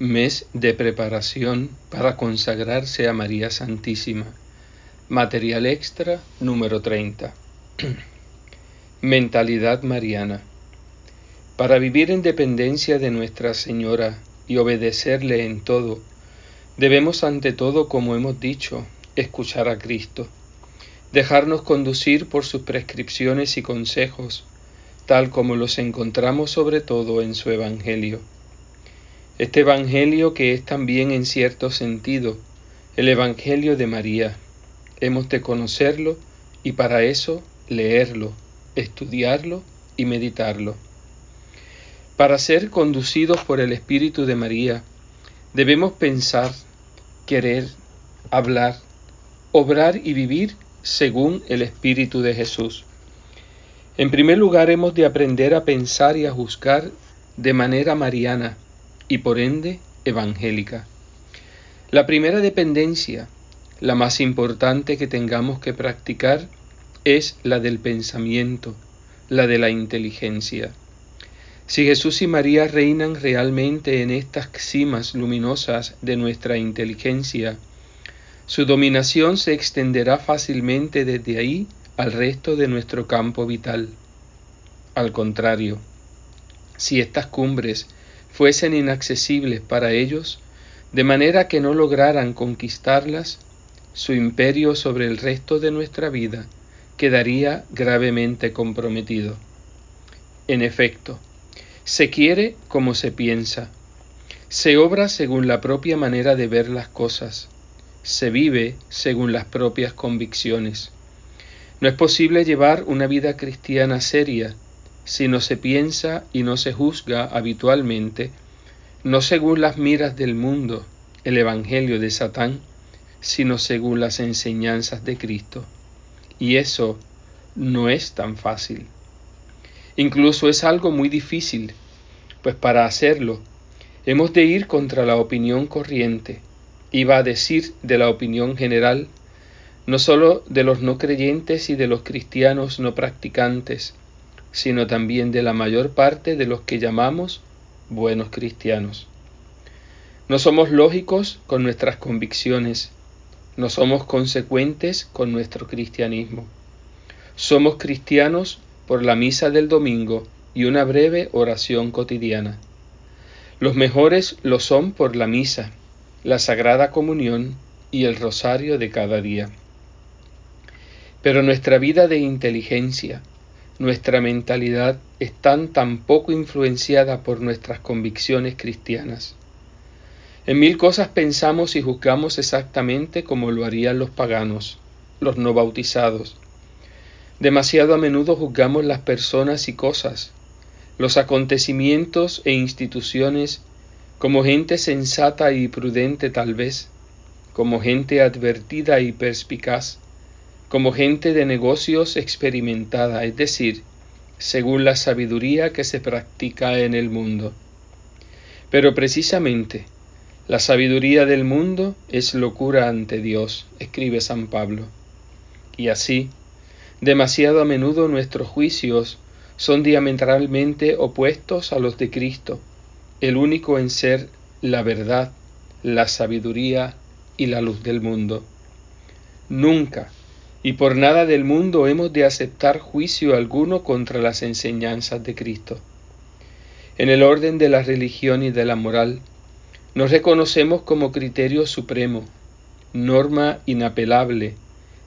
mes de preparación para consagrarse a María Santísima. Material extra número 30. Mentalidad mariana. Para vivir en dependencia de Nuestra Señora y obedecerle en todo, debemos ante todo, como hemos dicho, escuchar a Cristo, dejarnos conducir por sus prescripciones y consejos, tal como los encontramos sobre todo en su Evangelio este Evangelio que es también en cierto sentido el Evangelio de María. Hemos de conocerlo y para eso leerlo, estudiarlo y meditarlo. Para ser conducidos por el Espíritu de María, debemos pensar, querer, hablar, obrar y vivir según el Espíritu de Jesús. En primer lugar, hemos de aprender a pensar y a juzgar de manera mariana, y por ende evangélica. La primera dependencia, la más importante que tengamos que practicar, es la del pensamiento, la de la inteligencia. Si Jesús y María reinan realmente en estas cimas luminosas de nuestra inteligencia, su dominación se extenderá fácilmente desde ahí al resto de nuestro campo vital. Al contrario, si estas cumbres fuesen inaccesibles para ellos, de manera que no lograran conquistarlas, su imperio sobre el resto de nuestra vida quedaría gravemente comprometido. En efecto, se quiere como se piensa, se obra según la propia manera de ver las cosas, se vive según las propias convicciones. No es posible llevar una vida cristiana seria si no se piensa y no se juzga habitualmente, no según las miras del mundo, el Evangelio de Satán, sino según las enseñanzas de Cristo. Y eso no es tan fácil. Incluso es algo muy difícil, pues para hacerlo hemos de ir contra la opinión corriente, iba a decir de la opinión general, no sólo de los no creyentes y de los cristianos no practicantes, sino también de la mayor parte de los que llamamos buenos cristianos. No somos lógicos con nuestras convicciones, no somos consecuentes con nuestro cristianismo. Somos cristianos por la misa del domingo y una breve oración cotidiana. Los mejores lo son por la misa, la Sagrada Comunión y el rosario de cada día. Pero nuestra vida de inteligencia, nuestra mentalidad está tan poco influenciada por nuestras convicciones cristianas. En mil cosas pensamos y juzgamos exactamente como lo harían los paganos, los no bautizados. Demasiado a menudo juzgamos las personas y cosas, los acontecimientos e instituciones como gente sensata y prudente tal vez, como gente advertida y perspicaz, como gente de negocios experimentada, es decir, según la sabiduría que se practica en el mundo. Pero precisamente, la sabiduría del mundo es locura ante Dios, escribe San Pablo. Y así, demasiado a menudo nuestros juicios son diametralmente opuestos a los de Cristo, el único en ser la verdad, la sabiduría y la luz del mundo. Nunca, y por nada del mundo hemos de aceptar juicio alguno contra las enseñanzas de Cristo. En el orden de la religión y de la moral, nos reconocemos como criterio supremo, norma inapelable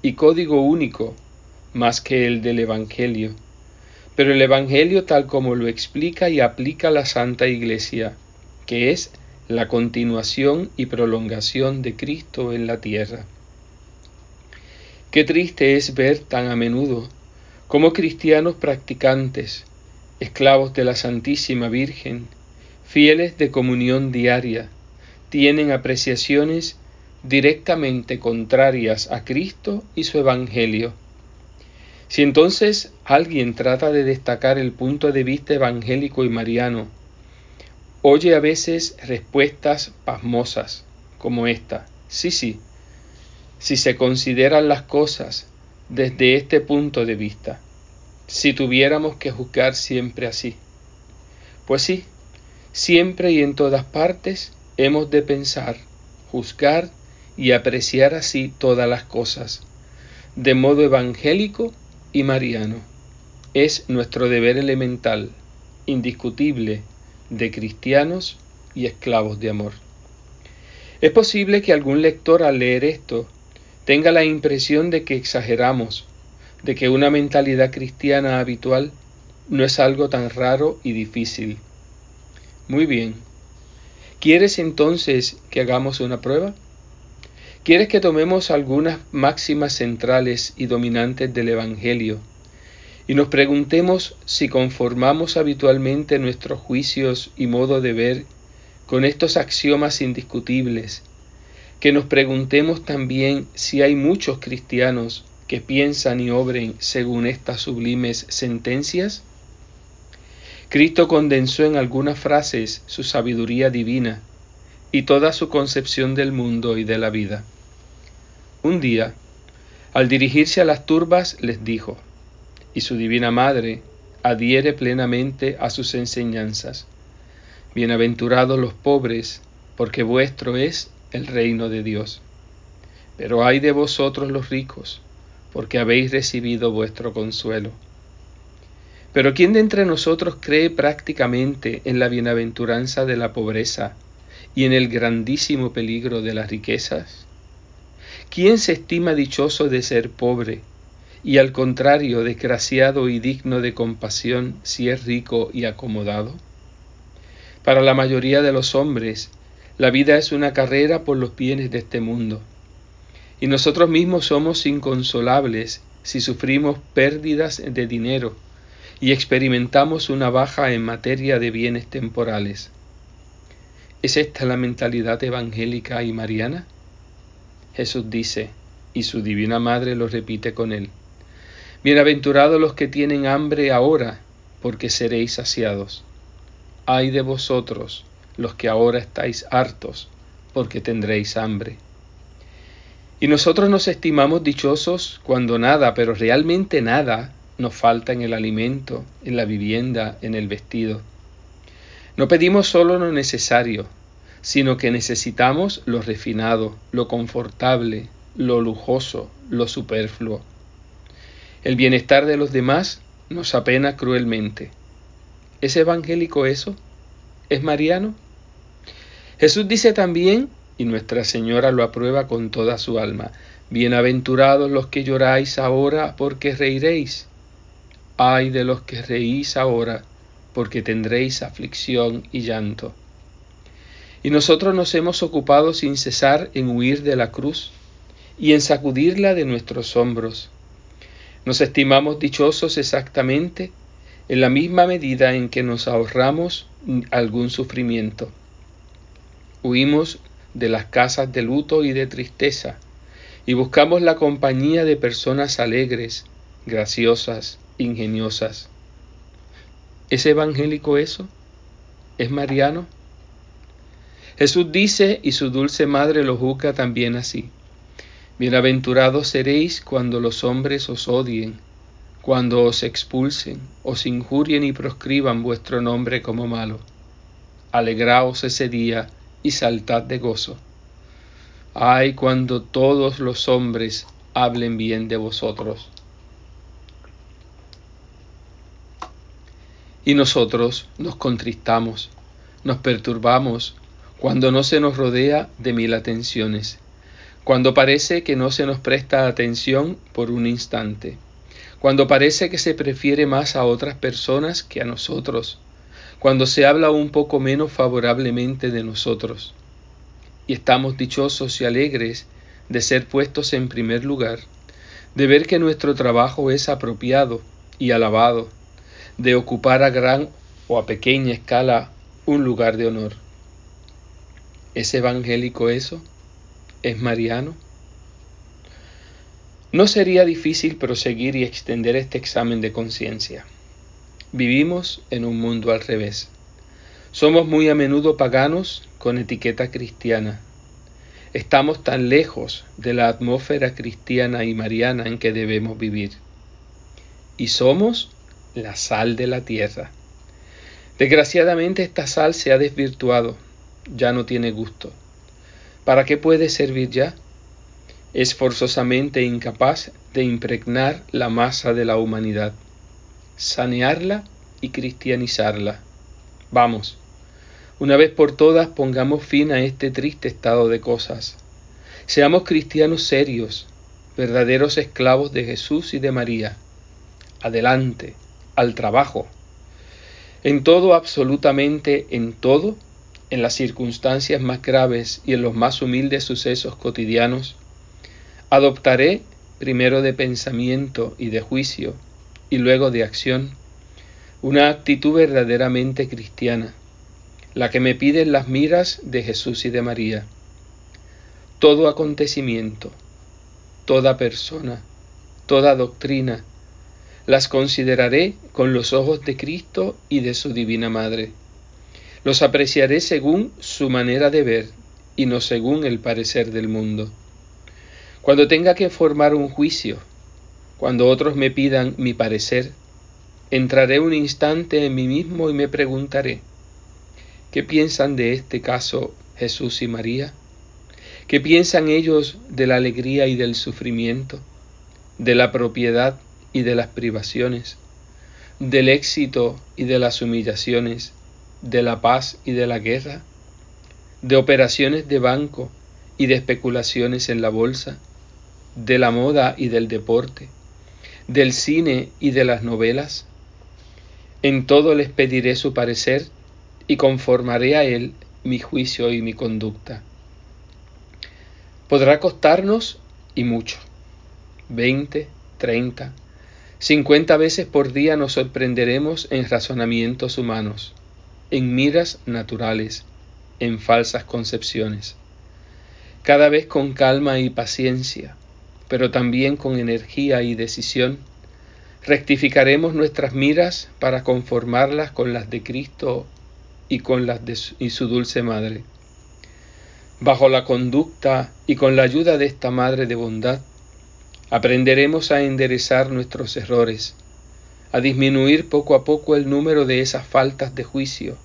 y código único más que el del Evangelio. Pero el Evangelio tal como lo explica y aplica la Santa Iglesia, que es la continuación y prolongación de Cristo en la tierra. Qué triste es ver tan a menudo como cristianos practicantes, esclavos de la Santísima Virgen, fieles de comunión diaria, tienen apreciaciones directamente contrarias a Cristo y su Evangelio. Si entonces alguien trata de destacar el punto de vista evangélico y mariano, oye a veces respuestas pasmosas como esta, sí, sí, si se consideran las cosas desde este punto de vista, si tuviéramos que juzgar siempre así. Pues sí, siempre y en todas partes hemos de pensar, juzgar y apreciar así todas las cosas, de modo evangélico y mariano. Es nuestro deber elemental, indiscutible, de cristianos y esclavos de amor. Es posible que algún lector al leer esto tenga la impresión de que exageramos, de que una mentalidad cristiana habitual no es algo tan raro y difícil. Muy bien. ¿Quieres entonces que hagamos una prueba? ¿Quieres que tomemos algunas máximas centrales y dominantes del Evangelio y nos preguntemos si conformamos habitualmente nuestros juicios y modo de ver con estos axiomas indiscutibles? Que nos preguntemos también si hay muchos cristianos que piensan y obren según estas sublimes sentencias? Cristo condensó en algunas frases su sabiduría divina y toda su concepción del mundo y de la vida. Un día, al dirigirse a las turbas, les dijo, y su divina madre adhiere plenamente a sus enseñanzas. Bienaventurados los pobres, porque vuestro es el reino de Dios. Pero ay de vosotros los ricos, porque habéis recibido vuestro consuelo. Pero ¿quién de entre nosotros cree prácticamente en la bienaventuranza de la pobreza y en el grandísimo peligro de las riquezas? ¿Quién se estima dichoso de ser pobre y al contrario desgraciado y digno de compasión si es rico y acomodado? Para la mayoría de los hombres, la vida es una carrera por los bienes de este mundo, y nosotros mismos somos inconsolables si sufrimos pérdidas de dinero, y experimentamos una baja en materia de bienes temporales. ¿Es esta la mentalidad evangélica y mariana? Jesús dice, y su divina madre lo repite con él, Bienaventurados los que tienen hambre ahora, porque seréis saciados. Ay de vosotros, los que ahora estáis hartos, porque tendréis hambre. Y nosotros nos estimamos dichosos cuando nada, pero realmente nada, nos falta en el alimento, en la vivienda, en el vestido. No pedimos solo lo necesario, sino que necesitamos lo refinado, lo confortable, lo lujoso, lo superfluo. El bienestar de los demás nos apena cruelmente. ¿Es evangélico eso? ¿Es mariano? Jesús dice también, y Nuestra Señora lo aprueba con toda su alma, Bienaventurados los que lloráis ahora porque reiréis Ay de los que reís ahora, porque tendréis aflicción y llanto. Y nosotros nos hemos ocupado sin cesar en huir de la cruz y en sacudirla de nuestros hombros. Nos estimamos dichosos exactamente en la misma medida en que nos ahorramos algún sufrimiento. Huimos de las casas de luto y de tristeza y buscamos la compañía de personas alegres, graciosas, ingeniosas. ¿Es evangélico eso? ¿Es mariano? Jesús dice, y su dulce madre lo juzga también así. Bienaventurados seréis cuando los hombres os odien, cuando os expulsen, os injurien y proscriban vuestro nombre como malo. Alegraos ese día y saltad de gozo. Ay, cuando todos los hombres hablen bien de vosotros. Y nosotros nos contristamos, nos perturbamos cuando no se nos rodea de mil atenciones, cuando parece que no se nos presta atención por un instante, cuando parece que se prefiere más a otras personas que a nosotros, cuando se habla un poco menos favorablemente de nosotros. Y estamos dichosos y alegres de ser puestos en primer lugar, de ver que nuestro trabajo es apropiado y alabado, de ocupar a gran o a pequeña escala un lugar de honor. ¿Es evangélico eso? ¿Es mariano? No sería difícil proseguir y extender este examen de conciencia. Vivimos en un mundo al revés. Somos muy a menudo paganos con etiqueta cristiana. Estamos tan lejos de la atmósfera cristiana y mariana en que debemos vivir. Y somos la sal de la tierra. Desgraciadamente esta sal se ha desvirtuado ya no tiene gusto. ¿Para qué puede servir ya? Es forzosamente incapaz de impregnar la masa de la humanidad, sanearla y cristianizarla. Vamos, una vez por todas pongamos fin a este triste estado de cosas. Seamos cristianos serios, verdaderos esclavos de Jesús y de María. Adelante, al trabajo. En todo, absolutamente en todo, en las circunstancias más graves y en los más humildes sucesos cotidianos, adoptaré, primero de pensamiento y de juicio, y luego de acción, una actitud verdaderamente cristiana, la que me piden las miras de Jesús y de María. Todo acontecimiento, toda persona, toda doctrina, las consideraré con los ojos de Cristo y de su Divina Madre. Los apreciaré según su manera de ver y no según el parecer del mundo. Cuando tenga que formar un juicio, cuando otros me pidan mi parecer, entraré un instante en mí mismo y me preguntaré, ¿qué piensan de este caso Jesús y María? ¿Qué piensan ellos de la alegría y del sufrimiento, de la propiedad y de las privaciones, del éxito y de las humillaciones, de la paz y de la guerra, de operaciones de banco y de especulaciones en la bolsa, de la moda y del deporte, del cine y de las novelas. En todo les pediré su parecer y conformaré a él mi juicio y mi conducta. Podrá costarnos y mucho, veinte, treinta, Cincuenta veces por día nos sorprenderemos en razonamientos humanos, en miras naturales, en falsas concepciones. Cada vez con calma y paciencia, pero también con energía y decisión, rectificaremos nuestras miras para conformarlas con las de Cristo y con las de su, dulce Madre. Bajo la conducta y con la ayuda de esta Madre de bondad, Aprenderemos a enderezar nuestros errores, a disminuir poco a poco el número de esas faltas de juicio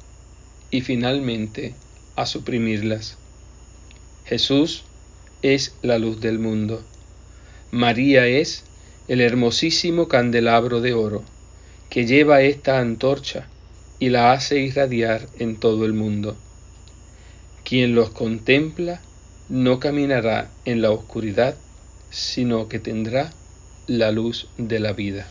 y finalmente a suprimirlas. Jesús es la luz del mundo. María es el hermosísimo candelabro de oro que lleva esta antorcha y la hace irradiar en todo el mundo. Quien los contempla no caminará en la oscuridad sino que tendrá la luz de la vida.